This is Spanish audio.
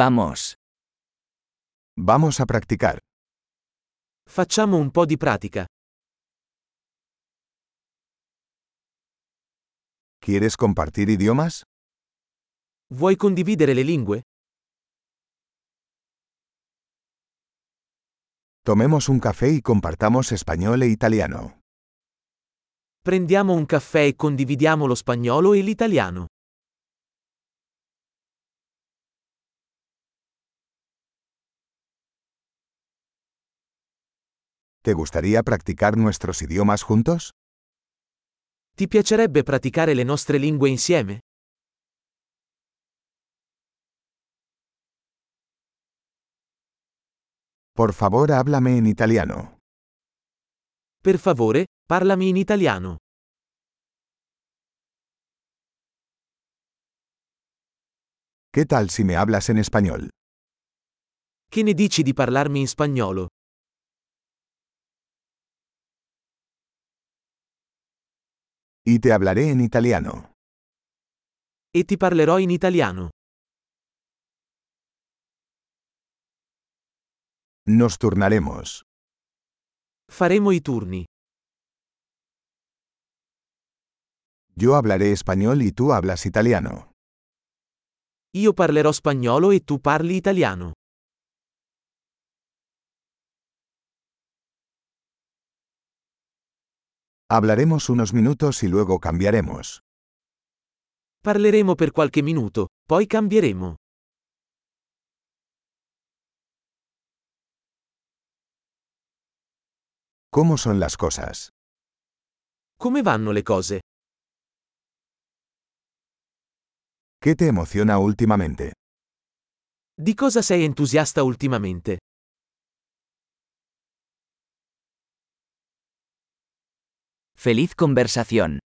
Vamos. Vamos a practicar. Facciamo un po' di pratica. ¿Quieres compartir idiomas? Vuoi condividere le lingue? Tomemos un café y compartamos español e italiano. Prendiamo un caffè e condividiamo lo spagnolo e l'italiano. ¿Te gustaría practicar nuestros idiomas juntos? Ti piacerebbe praticare le nostre lingue insieme? Por favor, háblame en italiano. Per favore, parlami in italiano. ¿Qué tal si me hablas en español? Che ne dici di parlarmi in spagnolo? Y te hablaré en italiano. E ti parlerò in italiano. Nos turnaremos. Faremo i turni. Yo hablaré español y tú hablas italiano. Io parlerò spagnolo e tu parli italiano. Hablaremos unos minutos y luego cambiaremos. Parleremo per qualche minuto, poi cambieremo. ¿Cómo son las cosas? Come vanno le cose? ¿Qué te emociona últimamente? Di cosa sei entusiasta ultimamente? Feliz conversación.